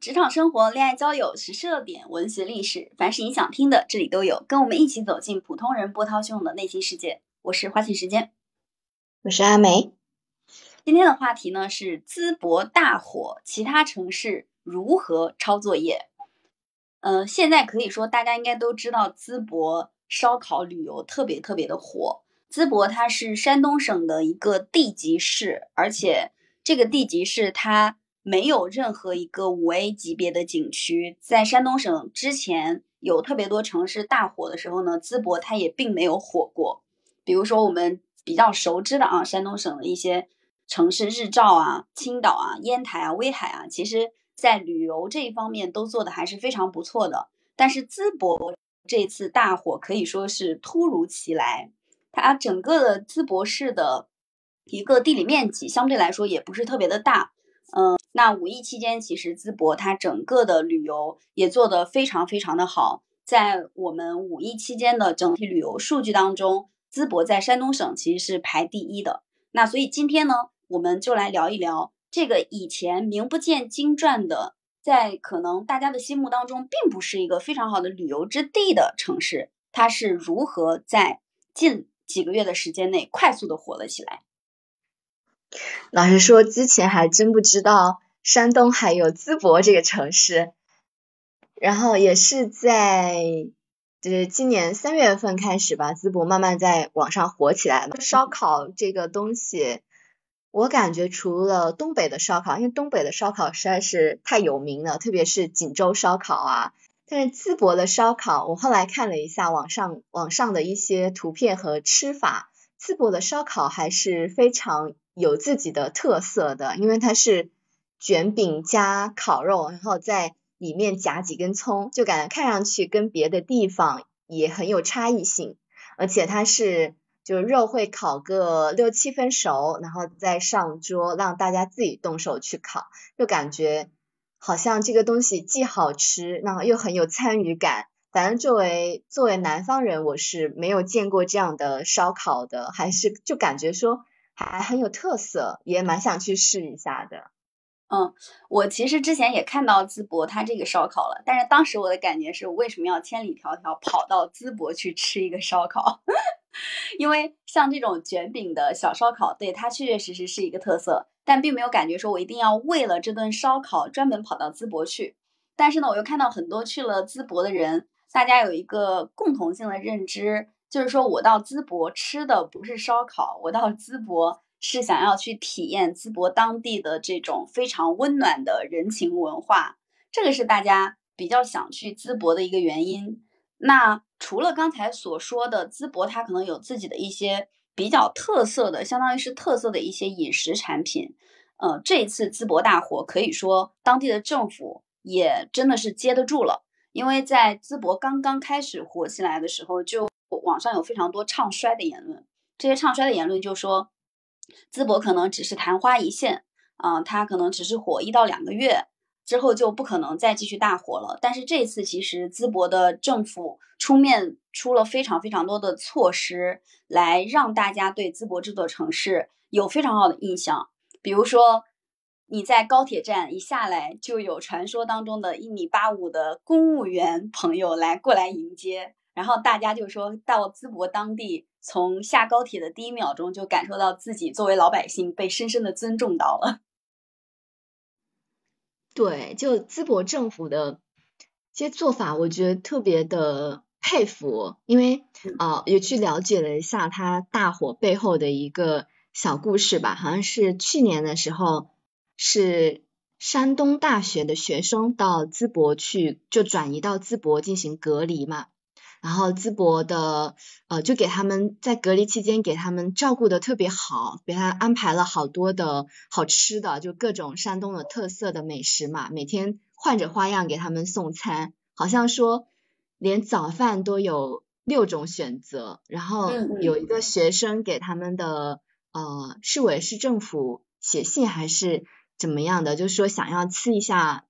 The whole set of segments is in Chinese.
职场生活、恋爱交友、时事热点、文学历史，凡是你想听的，这里都有。跟我们一起走进普通人波涛汹涌的内心世界。我是花信时间，我是阿梅。今天的话题呢是淄博大火，其他城市如何抄作业？嗯，现在可以说大家应该都知道，淄博烧烤旅游特别特别的火。淄博它是山东省的一个地级市，而且这个地级市它。没有任何一个五 A 级别的景区，在山东省之前有特别多城市大火的时候呢，淄博它也并没有火过。比如说我们比较熟知的啊，山东省的一些城市，日照啊、青岛啊、烟台啊、威海啊，其实在旅游这一方面都做的还是非常不错的。但是淄博这次大火可以说是突如其来，它整个的淄博市的一个地理面积相对来说也不是特别的大。嗯，那五一期间，其实淄博它整个的旅游也做得非常非常的好。在我们五一期间的整体旅游数据当中，淄博在山东省其实是排第一的。那所以今天呢，我们就来聊一聊这个以前名不见经传的，在可能大家的心目当中并不是一个非常好的旅游之地的城市，它是如何在近几个月的时间内快速的火了起来。老实说，之前还真不知道山东还有淄博这个城市，然后也是在就是今年三月份开始吧，淄博慢慢在网上火起来了。烧烤这个东西，我感觉除了东北的烧烤，因为东北的烧烤实在是太有名了，特别是锦州烧烤啊。但是淄博的烧烤，我后来看了一下网上网上的一些图片和吃法，淄博的烧烤还是非常。有自己的特色的，因为它是卷饼加烤肉，然后在里面夹几根葱，就感觉看上去跟别的地方也很有差异性。而且它是就是肉会烤个六七分熟，然后再上桌让大家自己动手去烤，就感觉好像这个东西既好吃，然后又很有参与感。反正作为作为南方人，我是没有见过这样的烧烤的，还是就感觉说。还很有特色，也蛮想去试一下的。嗯，我其实之前也看到淄博它这个烧烤了，但是当时我的感觉是，为什么要千里迢迢跑到淄博去吃一个烧烤？因为像这种卷饼的小烧烤，对它确确实实是一个特色，但并没有感觉说我一定要为了这顿烧烤专门跑到淄博去。但是呢，我又看到很多去了淄博的人，大家有一个共同性的认知。就是说，我到淄博吃的不是烧烤，我到淄博是想要去体验淄博当地的这种非常温暖的人情文化，这个是大家比较想去淄博的一个原因。那除了刚才所说的淄博，它可能有自己的一些比较特色的，相当于是特色的一些饮食产品。呃，这一次淄博大火，可以说当地的政府也真的是接得住了，因为在淄博刚刚开始火起来的时候就。网上有非常多唱衰的言论，这些唱衰的言论就说，淄博可能只是昙花一现啊，它可能只是火一到两个月之后就不可能再继续大火了。但是这次其实淄博的政府出面出了非常非常多的措施，来让大家对淄博这座城市有非常好的印象。比如说，你在高铁站一下来，就有传说当中的一米八五的公务员朋友来过来迎接。然后大家就说到淄博当地，从下高铁的第一秒钟就感受到自己作为老百姓被深深的尊重到了。对，就淄博政府的这些做法，我觉得特别的佩服，因为啊，也去了解了一下它大火背后的一个小故事吧。好像是去年的时候，是山东大学的学生到淄博去，就转移到淄博进行隔离嘛。然后淄博的呃，就给他们在隔离期间给他们照顾的特别好，给他安排了好多的好吃的，就各种山东的特色的美食嘛，每天换着花样给他们送餐，好像说连早饭都有六种选择。然后有一个学生给他们的呃市委市政府写信还是怎么样的，就是说想要吃一下。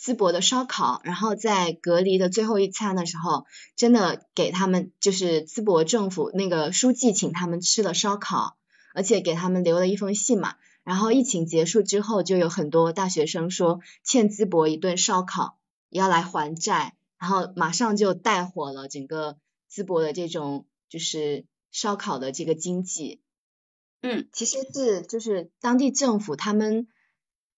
淄博的烧烤，然后在隔离的最后一餐的时候，真的给他们就是淄博政府那个书记请他们吃了烧烤，而且给他们留了一封信嘛，然后疫情结束之后，就有很多大学生说欠淄博一顿烧烤，要来还债，然后马上就带火了整个淄博的这种就是烧烤的这个经济。嗯，其实是就是当地政府他们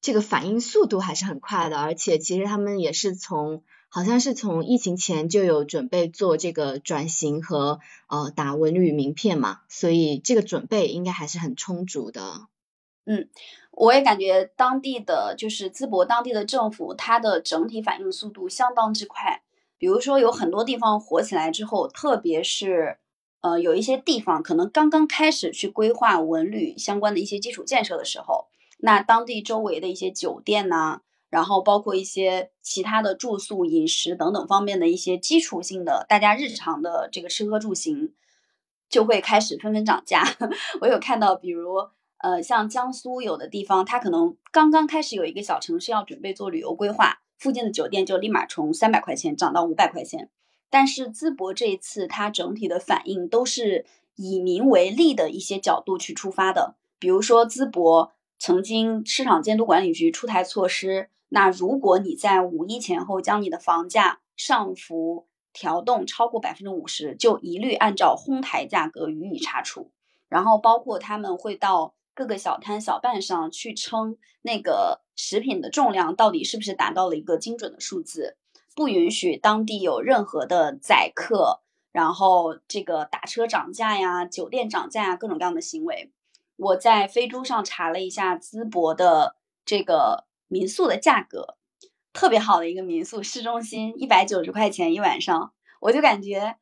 这个反应速度还是很快的，而且其实他们也是从好像是从疫情前就有准备做这个转型和呃打文旅名片嘛，所以这个准备应该还是很充足的。嗯，我也感觉当地的就是淄博当地的政府，它的整体反应速度相当之快。比如说有很多地方火起来之后，特别是。呃，有一些地方可能刚刚开始去规划文旅相关的一些基础建设的时候，那当地周围的一些酒店呐，然后包括一些其他的住宿、饮食等等方面的一些基础性的大家日常的这个吃喝住行，就会开始纷纷涨价。我有看到，比如呃，像江苏有的地方，它可能刚刚开始有一个小城市要准备做旅游规划，附近的酒店就立马从三百块钱涨到五百块钱。但是淄博这一次，它整体的反应都是以民为利的一些角度去出发的。比如说，淄博曾经市场监督管理局出台措施，那如果你在五一前后将你的房价上浮调动超过百分之五十，就一律按照哄抬价格予以查处。然后，包括他们会到各个小摊小贩上去称那个食品的重量到底是不是达到了一个精准的数字。不允许当地有任何的宰客，然后这个打车涨价呀、酒店涨价呀，各种各样的行为。我在飞猪上查了一下淄博的这个民宿的价格，特别好的一个民宿，市中心一百九十块钱一晚上，我就感觉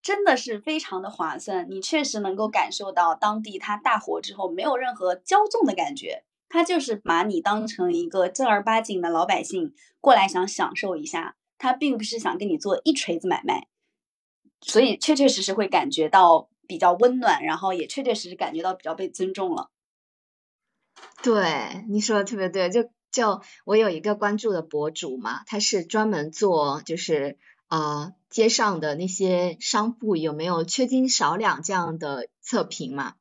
真的是非常的划算。你确实能够感受到当地它大火之后没有任何骄纵的感觉。他就是把你当成一个正儿八经的老百姓过来，想享受一下。他并不是想跟你做一锤子买卖，所以确确实实会感觉到比较温暖，然后也确确实实感觉到比较被尊重了。对，你说的特别对。就就我有一个关注的博主嘛，他是专门做就是啊街上的那些商铺有没有缺斤少两这样的测评嘛。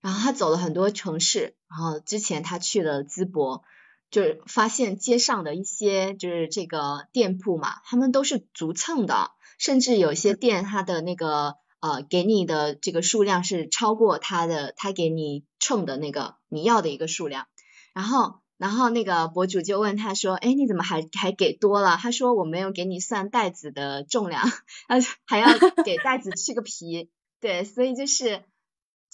然后他走了很多城市，然后之前他去了淄博，就是发现街上的一些就是这个店铺嘛，他们都是逐蹭的，甚至有些店它的那个呃给你的这个数量是超过他的他给你称的那个你要的一个数量。然后然后那个博主就问他说，哎你怎么还还给多了？他说我没有给你算袋子的重量，他还要给袋子去个皮，对，所以就是。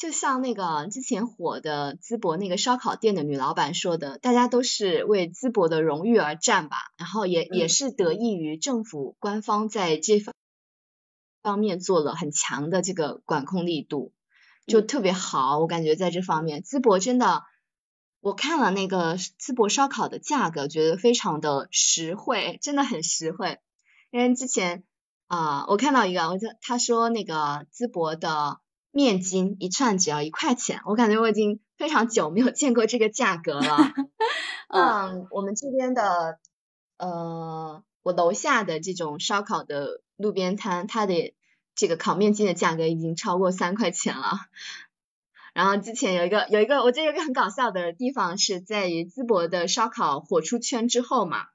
就像那个之前火的淄博那个烧烤店的女老板说的，大家都是为淄博的荣誉而战吧，然后也也是得益于政府官方在这方方面做了很强的这个管控力度，就特别好，我感觉在这方面，淄博真的，我看了那个淄博烧烤的价格，觉得非常的实惠，真的很实惠，因为之前啊，我看到一个，我就他说那个淄博的。面筋一串只要一块钱，我感觉我已经非常久没有见过这个价格了。嗯，我们这边的呃，我楼下的这种烧烤的路边摊，它的这个烤面筋的价格已经超过三块钱了。然后之前有一个有一个，我觉得有一个很搞笑的地方是在于淄博的烧烤火出圈之后嘛，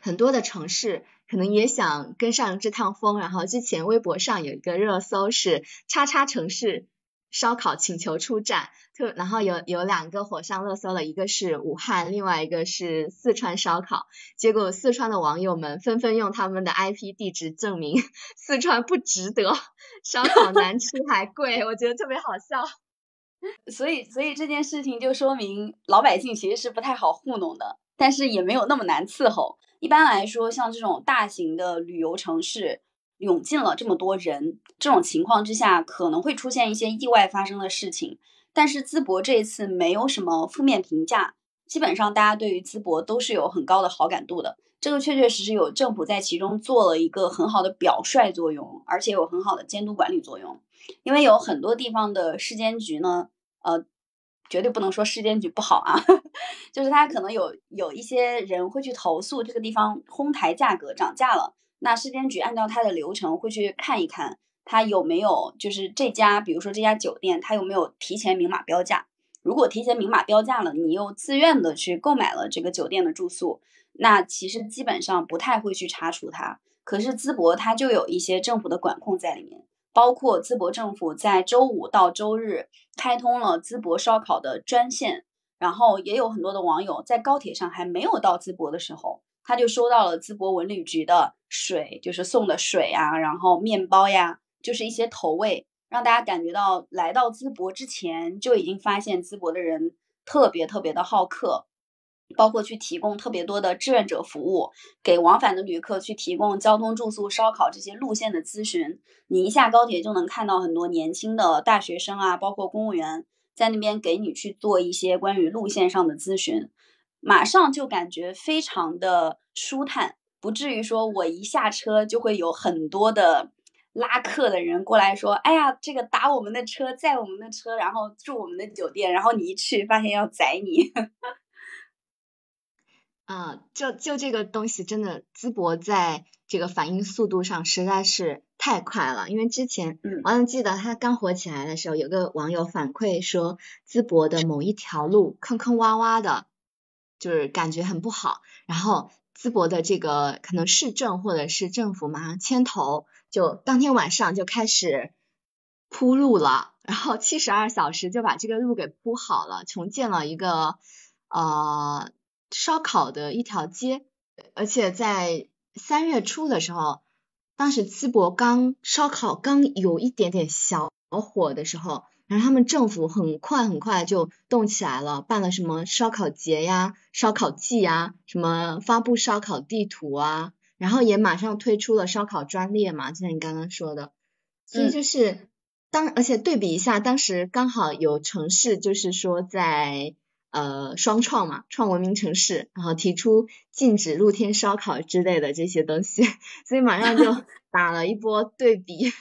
很多的城市。可能也想跟上这趟风，然后之前微博上有一个热搜是“叉叉城市烧烤请求出战”，特然后有有两个火上热搜了，一个是武汉，另外一个是四川烧烤。结果四川的网友们纷纷用他们的 IP 地址证明四川不值得，烧烤难吃还贵，我觉得特别好笑。所以所以这件事情就说明老百姓其实是不太好糊弄的，但是也没有那么难伺候。一般来说，像这种大型的旅游城市涌进了这么多人，这种情况之下，可能会出现一些意外发生的事情。但是淄博这一次没有什么负面评价，基本上大家对于淄博都是有很高的好感度的。这个确确实实有政府在其中做了一个很好的表率作用，而且有很好的监督管理作用。因为有很多地方的市监局呢，呃。绝对不能说市监局不好啊，就是他可能有有一些人会去投诉这个地方哄抬价格涨价了，那市监局按照他的流程会去看一看，他有没有就是这家，比如说这家酒店，他有没有提前明码标价，如果提前明码标价了，你又自愿的去购买了这个酒店的住宿，那其实基本上不太会去查处它。可是淄博它就有一些政府的管控在里面，包括淄博政府在周五到周日开通了淄博烧烤的专线，然后也有很多的网友在高铁上还没有到淄博的时候，他就收到了淄博文旅局的水，就是送的水啊，然后面包呀，就是一些投喂，让大家感觉到来到淄博之前就已经发现淄博的人特别特别的好客。包括去提供特别多的志愿者服务，给往返的旅客去提供交通、住宿、烧烤这些路线的咨询。你一下高铁就能看到很多年轻的大学生啊，包括公务员在那边给你去做一些关于路线上的咨询，马上就感觉非常的舒坦，不至于说我一下车就会有很多的拉客的人过来说：“哎呀，这个打我们的车，载我们的车，然后住我们的酒店。”然后你一去发现要宰你。嗯，就就这个东西真的，淄博在这个反应速度上实在是太快了。因为之前，嗯，我还记得它刚火起来的时候，有个网友反馈说，淄博的某一条路坑坑洼洼的，就是感觉很不好。然后淄博的这个可能市政或者是政府马上牵头，就当天晚上就开始铺路了，然后七十二小时就把这个路给铺好了，重建了一个呃。烧烤的一条街，而且在三月初的时候，当时淄博刚烧烤刚有一点点小火的时候，然后他们政府很快很快就动起来了，办了什么烧烤节呀、烧烤季呀，什么发布烧烤地图啊，然后也马上推出了烧烤专列嘛，就像你刚刚说的，所以就是当而且对比一下，当时刚好有城市就是说在。呃，双创嘛，创文明城市，然后提出禁止露天烧烤之类的这些东西，所以马上就 打了一波对比。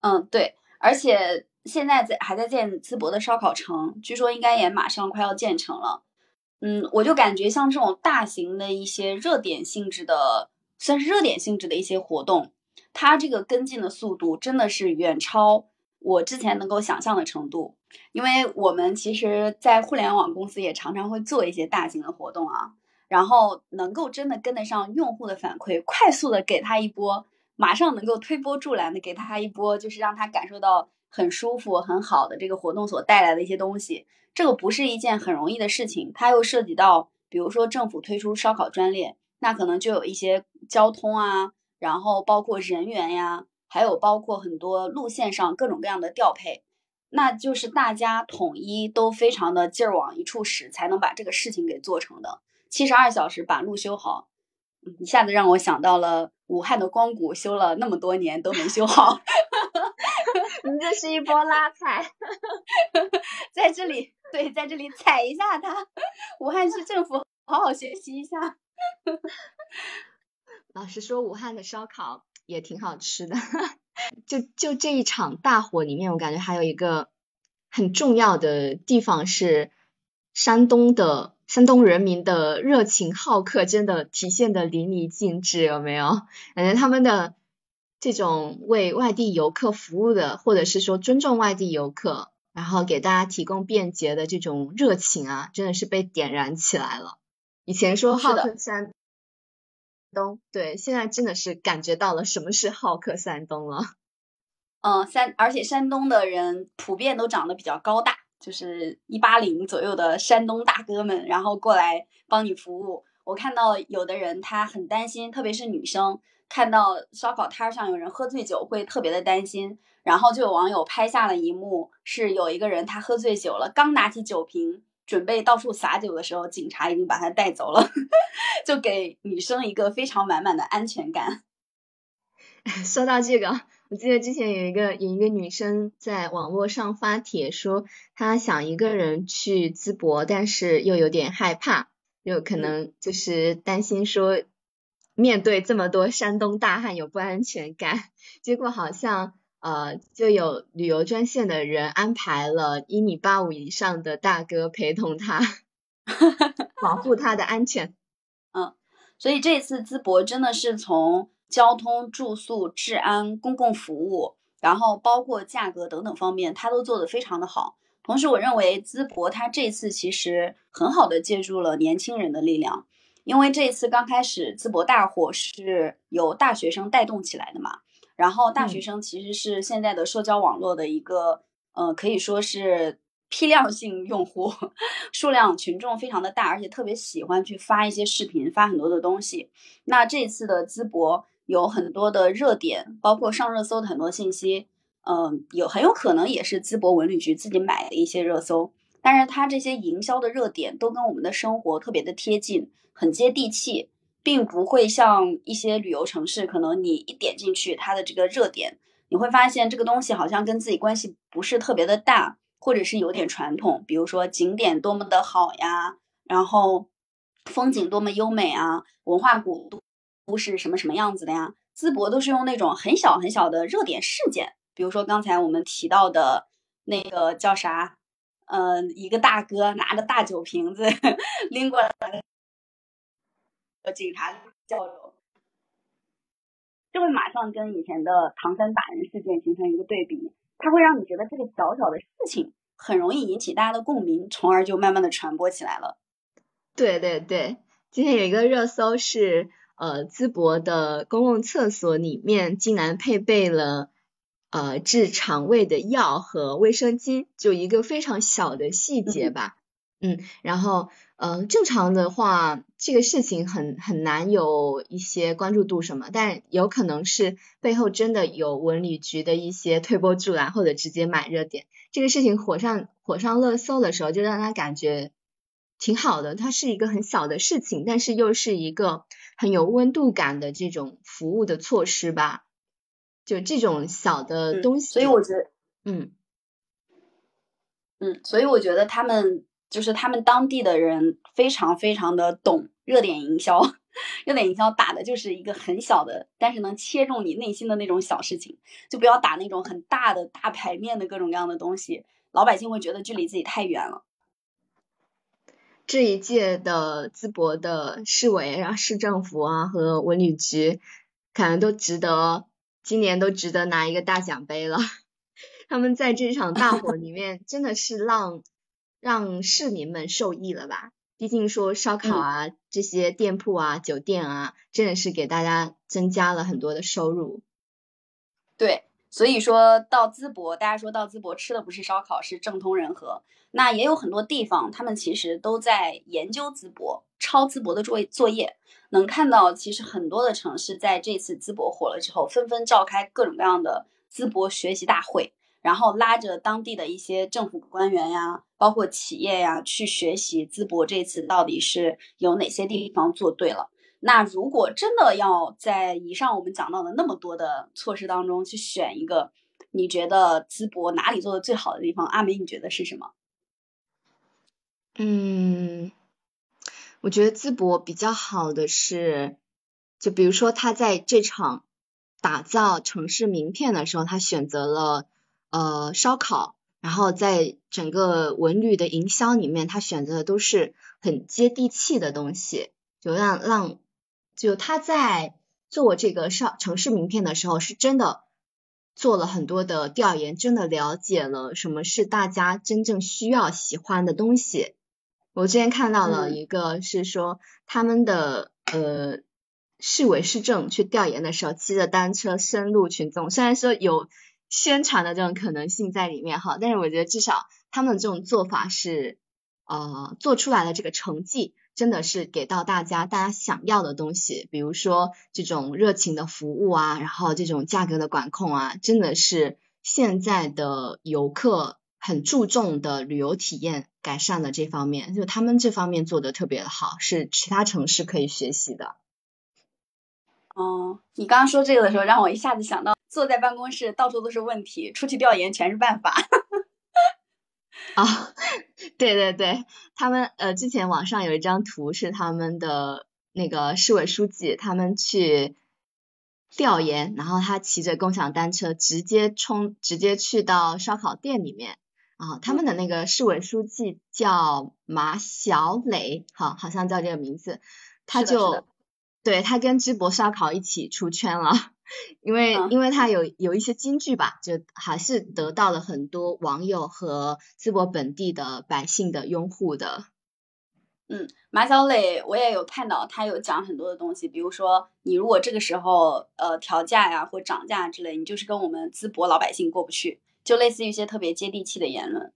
嗯，对，而且现在在还在建淄博的烧烤城，据说应该也马上快要建成了。嗯，我就感觉像这种大型的一些热点性质的，算是热点性质的一些活动，它这个跟进的速度真的是远超我之前能够想象的程度。因为我们其实，在互联网公司也常常会做一些大型的活动啊，然后能够真的跟得上用户的反馈，快速的给他一波，马上能够推波助澜的给他一波，就是让他感受到很舒服、很好的这个活动所带来的一些东西。这个不是一件很容易的事情，它又涉及到，比如说政府推出烧烤专列，那可能就有一些交通啊，然后包括人员呀，还有包括很多路线上各种各样的调配。那就是大家统一都非常的劲儿往一处使，才能把这个事情给做成的。七十二小时把路修好，一下子让我想到了武汉的光谷修了那么多年都没修好。这是一波拉踩，在这里对，在这里踩一下他，武汉市政府好好学习一下。老实说，武汉的烧烤也挺好吃的。就就这一场大火里面，我感觉还有一个很重要的地方是山东的山东人民的热情好客，真的体现的淋漓尽致，有没有？感觉他们的这种为外地游客服务的，或者是说尊重外地游客，然后给大家提供便捷的这种热情啊，真的是被点燃起来了。以前说好客山。东对，现在真的是感觉到了什么是好客山东了。嗯，山而且山东的人普遍都长得比较高大，就是一八零左右的山东大哥们，然后过来帮你服务。我看到有的人他很担心，特别是女生，看到烧烤摊上有人喝醉酒会特别的担心。然后就有网友拍下了一幕，是有一个人他喝醉酒了，刚拿起酒瓶。准备到处撒酒的时候，警察已经把他带走了，就给女生一个非常满满的安全感。说到这个，我记得之前有一个有一个女生在网络上发帖说，她想一个人去淄博，但是又有点害怕，有可能就是担心说面对这么多山东大汉有不安全感，结果好像。呃，就有旅游专线的人安排了一米八五以上的大哥陪同他，保护他的安全。嗯，所以这次淄博真的是从交通、住宿、治安、公共服务，然后包括价格等等方面，他都做得非常的好。同时，我认为淄博它这次其实很好的借助了年轻人的力量，因为这一次刚开始淄博大火是由大学生带动起来的嘛。然后大学生其实是现在的社交网络的一个，呃，可以说是批量性用户，数量群众非常的大，而且特别喜欢去发一些视频，发很多的东西。那这次的淄博有很多的热点，包括上热搜的很多信息，嗯，有很有可能也是淄博文旅局自己买的一些热搜。但是它这些营销的热点都跟我们的生活特别的贴近，很接地气。并不会像一些旅游城市，可能你一点进去，它的这个热点，你会发现这个东西好像跟自己关系不是特别的大，或者是有点传统。比如说景点多么的好呀，然后风景多么优美啊，文化古都是什么什么样子的呀？淄博都是用那种很小很小的热点事件，比如说刚才我们提到的那个叫啥，呃，一个大哥拿着大酒瓶子 拎过来。和警察交流，就会马上跟以前的唐山打人事件形成一个对比，它会让你觉得这个小小的事情很容易引起大家的共鸣，从而就慢慢的传播起来了。对对对，今天有一个热搜是，呃，淄博的公共厕所里面竟然配备了呃治肠胃的药和卫生巾，就一个非常小的细节吧。嗯，然后，嗯，正常的话，这个事情很很难有一些关注度什么，但有可能是背后真的有文旅局的一些推波助澜，或者直接买热点。这个事情火上火上热搜的时候，就让他感觉挺好的。它是一个很小的事情，但是又是一个很有温度感的这种服务的措施吧。就这种小的东西，所以我觉得，嗯，嗯，所以我觉得他们。就是他们当地的人非常非常的懂热点营销，热点营销打的就是一个很小的，但是能切中你内心的那种小事情，就不要打那种很大的大牌面的各种各样的东西，老百姓会觉得距离自己太远了。这一届的淄博的市委啊、市政府啊和文旅局，可能都值得今年都值得拿一个大奖杯了。他们在这场大 火里面真的是让。让市民们受益了吧？毕竟说烧烤啊，这些店铺啊、酒店啊，真的是给大家增加了很多的收入。对，所以说到淄博，大家说到淄博吃的不是烧烤，是政通人和。那也有很多地方，他们其实都在研究淄博、抄淄博的作作业。能看到，其实很多的城市在这次淄博火了之后，纷纷召开各种各样的淄博学习大会。然后拉着当地的一些政府官员呀，包括企业呀，去学习淄博这次到底是有哪些地方做对了。那如果真的要在以上我们讲到的那么多的措施当中去选一个，你觉得淄博哪里做的最好的地方？阿梅，你觉得是什么？嗯，我觉得淄博比较好的是，就比如说他在这场打造城市名片的时候，他选择了。呃，烧烤，然后在整个文旅的营销里面，他选择的都是很接地气的东西，就让让，就他在做这个上城市名片的时候，是真的做了很多的调研，真的了解了什么是大家真正需要喜欢的东西。我之前看到了一个是说，他们的呃市委市政去调研的时候，骑着单车深入群众，虽然说有。宣传的这种可能性在里面哈，但是我觉得至少他们这种做法是呃做出来的这个成绩真的是给到大家大家想要的东西，比如说这种热情的服务啊，然后这种价格的管控啊，真的是现在的游客很注重的旅游体验改善的这方面，就他们这方面做的特别的好，是其他城市可以学习的。哦，你刚刚说这个的时候，让我一下子想到。坐在办公室，到处都是问题；出去调研，全是办法。啊，对对对，他们呃，之前网上有一张图是他们的那个市委书记，他们去调研，然后他骑着共享单车直接冲，直接去到烧烤店里面。啊，他们的那个市委书记叫马小磊，好，好像叫这个名字，他就对他跟淄博烧烤一起出圈了。因为因为他有有一些金句吧，就还是得到了很多网友和淄博本地的百姓的拥护的。嗯，马小磊我也有看到，他有讲很多的东西，比如说你如果这个时候呃调价呀或涨价之类，你就是跟我们淄博老百姓过不去，就类似于一些特别接地气的言论。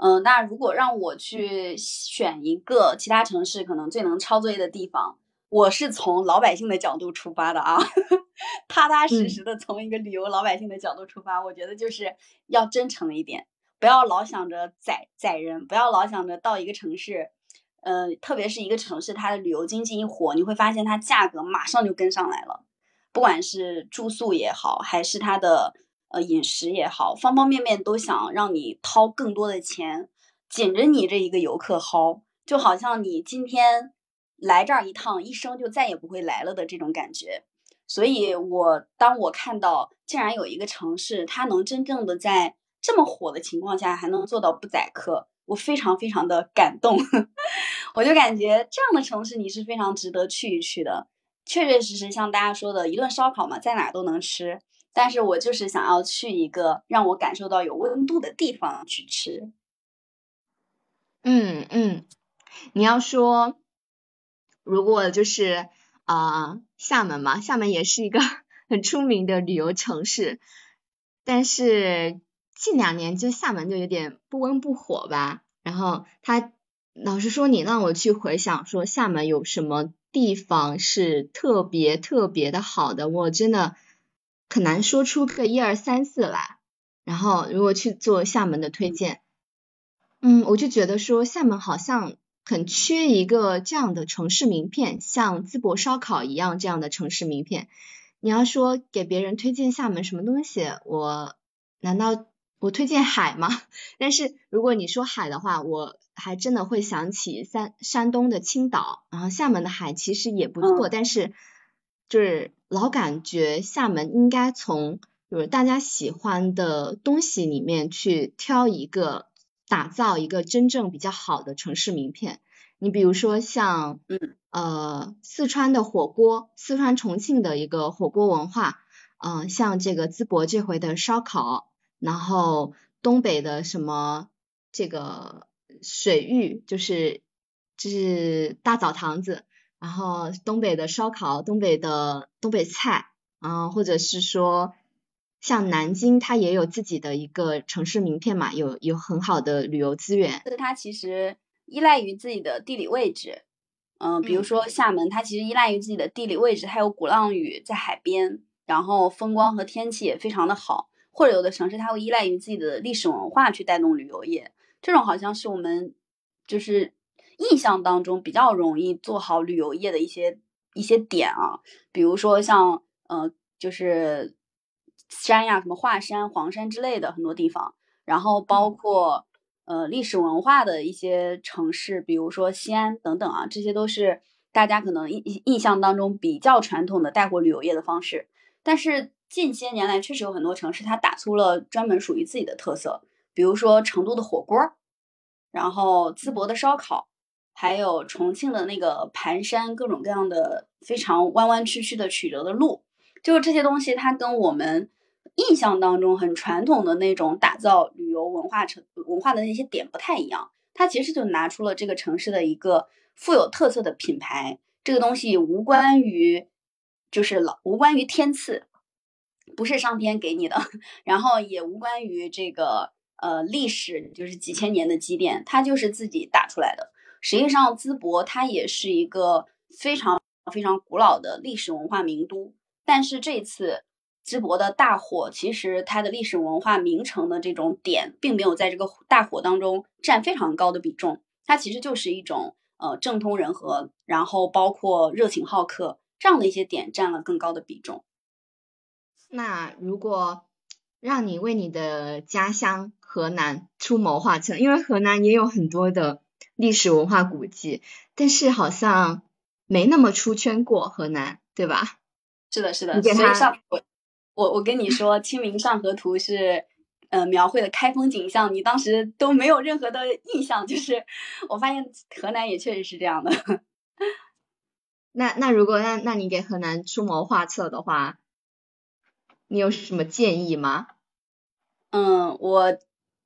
嗯，那如果让我去选一个其他城市可能最能抄作业的地方，我是从老百姓的角度出发的啊，踏踏实实的从一个旅游老百姓的角度出发，我觉得就是要真诚一点，不要老想着宰宰人，不要老想着到一个城市，呃，特别是一个城市它的旅游经济一火，你会发现它价格马上就跟上来了，不管是住宿也好，还是它的。呃，饮食也好，方方面面都想让你掏更多的钱，紧着你这一个游客薅，就好像你今天来这儿一趟，一生就再也不会来了的这种感觉。所以，我当我看到竟然有一个城市，它能真正的在这么火的情况下还能做到不宰客，我非常非常的感动。我就感觉这样的城市你是非常值得去一去的。确确实实像大家说的，一顿烧烤嘛，在哪都能吃。但是我就是想要去一个让我感受到有温度的地方去吃。嗯嗯，你要说，如果就是啊，厦门嘛，厦门也是一个 很出名的旅游城市，但是近两年就厦门就有点不温不火吧。然后他老实说，你让我去回想说厦门有什么地方是特别特别的好的，我真的。很难说出个一二三四来，然后如果去做厦门的推荐，嗯，我就觉得说厦门好像很缺一个这样的城市名片，像淄博烧烤一样这样的城市名片。你要说给别人推荐厦门什么东西，我难道我推荐海吗？但是如果你说海的话，我还真的会想起山山东的青岛，然后厦门的海其实也不错，但是就是。老感觉厦门应该从就是大家喜欢的东西里面去挑一个，打造一个真正比较好的城市名片。你比如说像，嗯，呃，四川的火锅，四川重庆的一个火锅文化，嗯，像这个淄博这回的烧烤，然后东北的什么这个水域，就是就是大澡堂子。然后东北的烧烤，东北的东北菜，啊，或者是说像南京，它也有自己的一个城市名片嘛，有有很好的旅游资源。它其实依赖于自己的地理位置，嗯，比如说厦门，它其实依赖于自己的地理位置，它有鼓浪屿在海边，然后风光和天气也非常的好。或者有的城市，它会依赖于自己的历史文化去带动旅游业，这种好像是我们就是。印象当中比较容易做好旅游业的一些一些点啊，比如说像呃就是山呀，什么华山、黄山之类的很多地方，然后包括呃历史文化的一些城市，比如说西安等等啊，这些都是大家可能印印象当中比较传统的带货旅游业的方式。但是近些年来，确实有很多城市它打出了专门属于自己的特色，比如说成都的火锅，然后淄博的烧烤。还有重庆的那个盘山，各种各样的非常弯弯曲曲的曲折的路，就是这些东西，它跟我们印象当中很传统的那种打造旅游文化城文化的那些点不太一样。它其实就拿出了这个城市的一个富有特色的品牌。这个东西无关于，就是老无关于天赐，不是上天给你的，然后也无关于这个呃历史，就是几千年的积淀，它就是自己打出来的。实际上，淄博它也是一个非常非常古老的历史文化名都。但是这次淄博的大火，其实它的历史文化名城的这种点，并没有在这个大火当中占非常高的比重。它其实就是一种呃政通人和，然后包括热情好客这样的一些点占了更高的比重。那如果让你为你的家乡河南出谋划策，因为河南也有很多的。历史文化古迹，但是好像没那么出圈过河南，对吧？是的，是的。所以上我我我跟你说，《清明上河图》是呃描绘的开封景象，你当时都没有任何的印象。就是我发现河南也确实是这样的。那那如果那那你给河南出谋划策的话，你有什么建议吗？嗯，我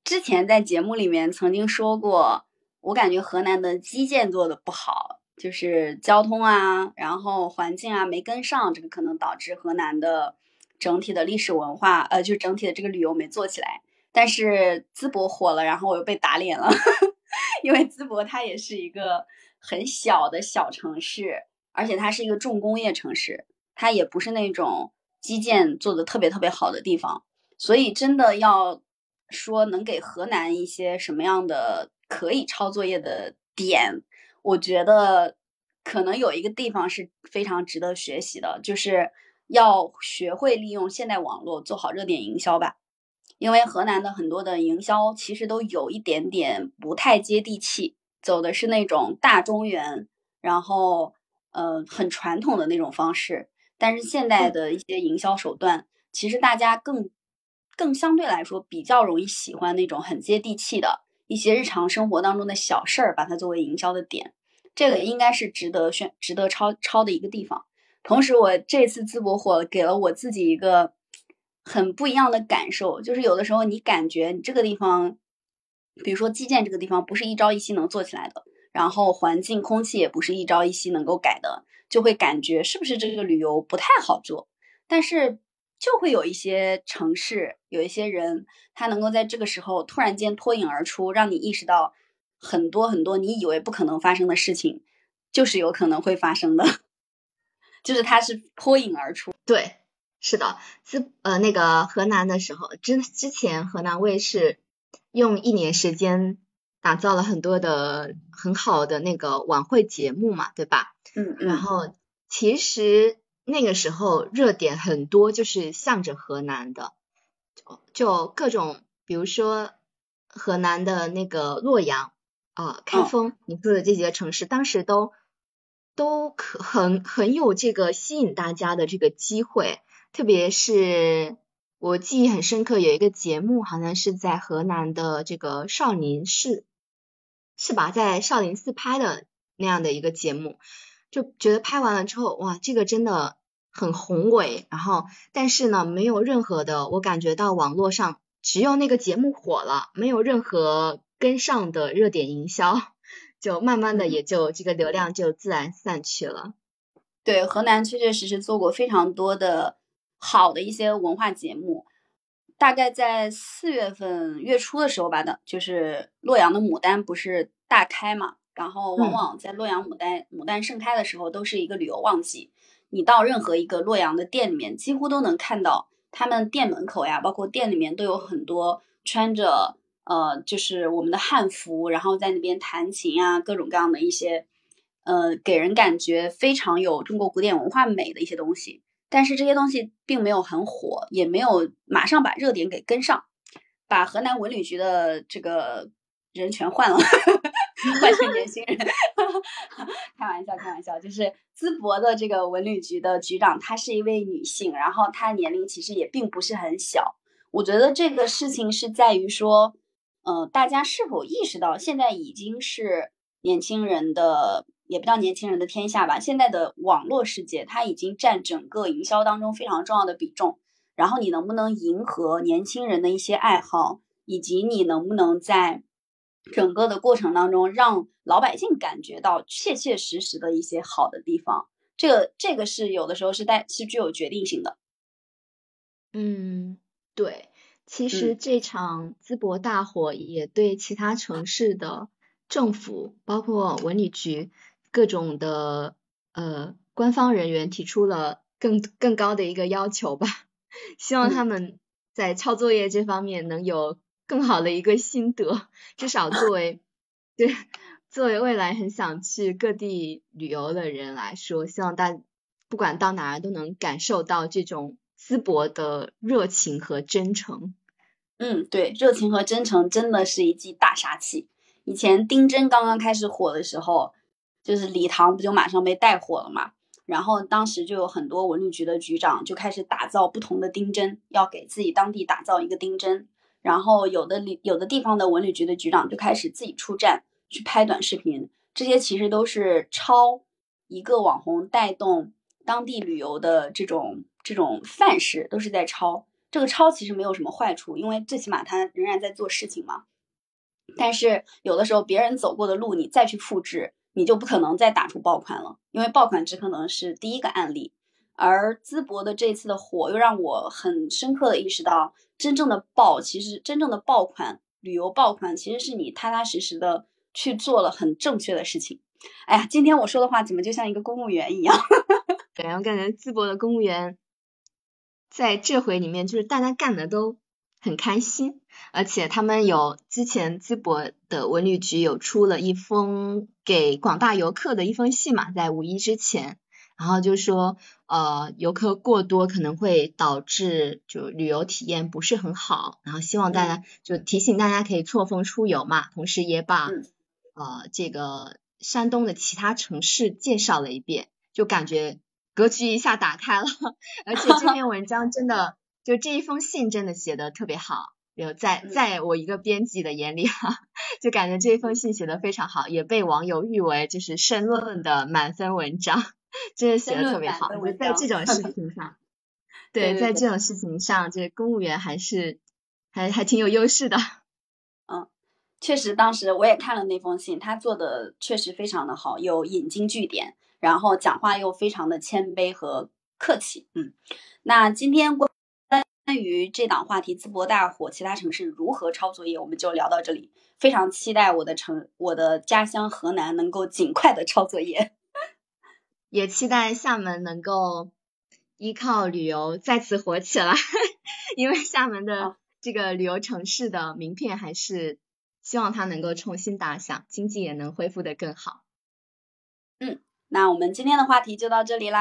之前在节目里面曾经说过，我感觉河南的基建做的不好，就是交通啊，然后环境啊没跟上，这个可能导致河南的整体的历史文化，呃，就整体的这个旅游没做起来。但是淄博火了，然后我又被打脸了，因为淄博它也是一个很小的小城市，而且它是一个重工业城市，它也不是那种基建做的特别特别好的地方。所以，真的要说能给河南一些什么样的可以抄作业的点，我觉得可能有一个地方是非常值得学习的，就是要学会利用现代网络做好热点营销吧。因为河南的很多的营销其实都有一点点不太接地气，走的是那种大中原，然后呃很传统的那种方式。但是现代的一些营销手段，其实大家更。更相对来说比较容易喜欢那种很接地气的一些日常生活当中的小事儿，把它作为营销的点，这个应该是值得选、值得抄抄的一个地方。同时，我这次淄博火给了我自己一个很不一样的感受，就是有的时候你感觉你这个地方，比如说基建这个地方不是一朝一夕能做起来的，然后环境、空气也不是一朝一夕能够改的，就会感觉是不是这个旅游不太好做，但是。就会有一些城市，有一些人，他能够在这个时候突然间脱颖而出，让你意识到很多很多你以为不可能发生的事情，就是有可能会发生的，就是他是脱颖而出。对，是的，自呃那个河南的时候，之之前河南卫视用一年时间打造了很多的很好的那个晚会节目嘛，对吧？嗯嗯。然后其实。那个时候热点很多，就是向着河南的，就就各种，比如说河南的那个洛阳啊、开封，你说的这几个城市，当时都都可很很有这个吸引大家的这个机会，特别是我记忆很深刻，有一个节目好像是在河南的这个少林寺，是吧？在少林寺拍的那样的一个节目。就觉得拍完了之后，哇，这个真的很宏伟。然后，但是呢，没有任何的，我感觉到网络上只有那个节目火了，没有任何跟上的热点营销，就慢慢的也就这个流量就自然散去了。对，河南确确实实做过非常多的好的一些文化节目。大概在四月份月初的时候吧的，就是洛阳的牡丹不是大开嘛。然后，往往在洛阳牡丹牡丹盛开的时候，都是一个旅游旺季。你到任何一个洛阳的店里面，几乎都能看到他们店门口呀，包括店里面都有很多穿着呃，就是我们的汉服，然后在那边弹琴啊，各种各样的一些呃，给人感觉非常有中国古典文化美的一些东西。但是这些东西并没有很火，也没有马上把热点给跟上，把河南文旅局的这个人全换了。换成年轻人，开玩笑，开玩笑，就是淄博的这个文旅局的局长，她是一位女性，然后她年龄其实也并不是很小。我觉得这个事情是在于说，呃，大家是否意识到现在已经是年轻人的，也不叫年轻人的天下吧。现在的网络世界，它已经占整个营销当中非常重要的比重。然后你能不能迎合年轻人的一些爱好，以及你能不能在。整个的过程当中，让老百姓感觉到切切实实的一些好的地方，这个这个是有的时候是带是具有决定性的。嗯，对，其实这场淄博大火也对其他城市的政府，包括文旅局各种的呃官方人员提出了更更高的一个要求吧，希望他们在抄作业这方面能有。更好的一个心得，至少作为对作为未来很想去各地旅游的人来说，希望大不管到哪儿都能感受到这种淄博的热情和真诚。嗯，对，热情和真诚真的是一剂大杀器。以前丁真刚刚开始火的时候，就是礼堂不就马上被带火了嘛？然后当时就有很多文旅局的局长就开始打造不同的丁真，要给自己当地打造一个丁真。然后有的里有的地方的文旅局的局长就开始自己出站去拍短视频，这些其实都是抄一个网红带动当地旅游的这种这种范式都是在抄。这个抄其实没有什么坏处，因为最起码他仍然在做事情嘛。但是有的时候别人走过的路，你再去复制，你就不可能再打出爆款了，因为爆款只可能是第一个案例。而淄博的这次的火，又让我很深刻的意识到，真正的爆，其实真正的爆款，旅游爆款，其实是你踏踏实实的去做了很正确的事情。哎呀，今天我说的话怎么就像一个公务员一样？对，我感觉淄博的公务员在这回里面，就是大家干的都很开心，而且他们有之前淄博的文旅局有出了一封给广大游客的一封信嘛，在五一之前。然后就说，呃，游客过多可能会导致就旅游体验不是很好，然后希望大家就提醒大家可以错峰出游嘛，同时也把呃这个山东的其他城市介绍了一遍，就感觉格局一下打开了，而且这篇文章真的就这一封信真的写的特别好，有在在我一个编辑的眼里哈，就感觉这一封信写的非常好，也被网友誉为就是申论的满分文章。真的写的特别好，在这种 事情上，对，在这种事情上，这公务员还是还还挺有优势的。嗯，确实，当时我也看了那封信，他做的确实非常的好，有引经据典，然后讲话又非常的谦卑和客气。嗯，那今天关于这档话题，淄博大火，其他城市如何抄作业，我们就聊到这里。非常期待我的城，我的家乡河南能够尽快的抄作业。也期待厦门能够依靠旅游再次火起来，因为厦门的这个旅游城市的名片还是希望它能够重新打响，经济也能恢复的更好。嗯，那我们今天的话题就到这里啦。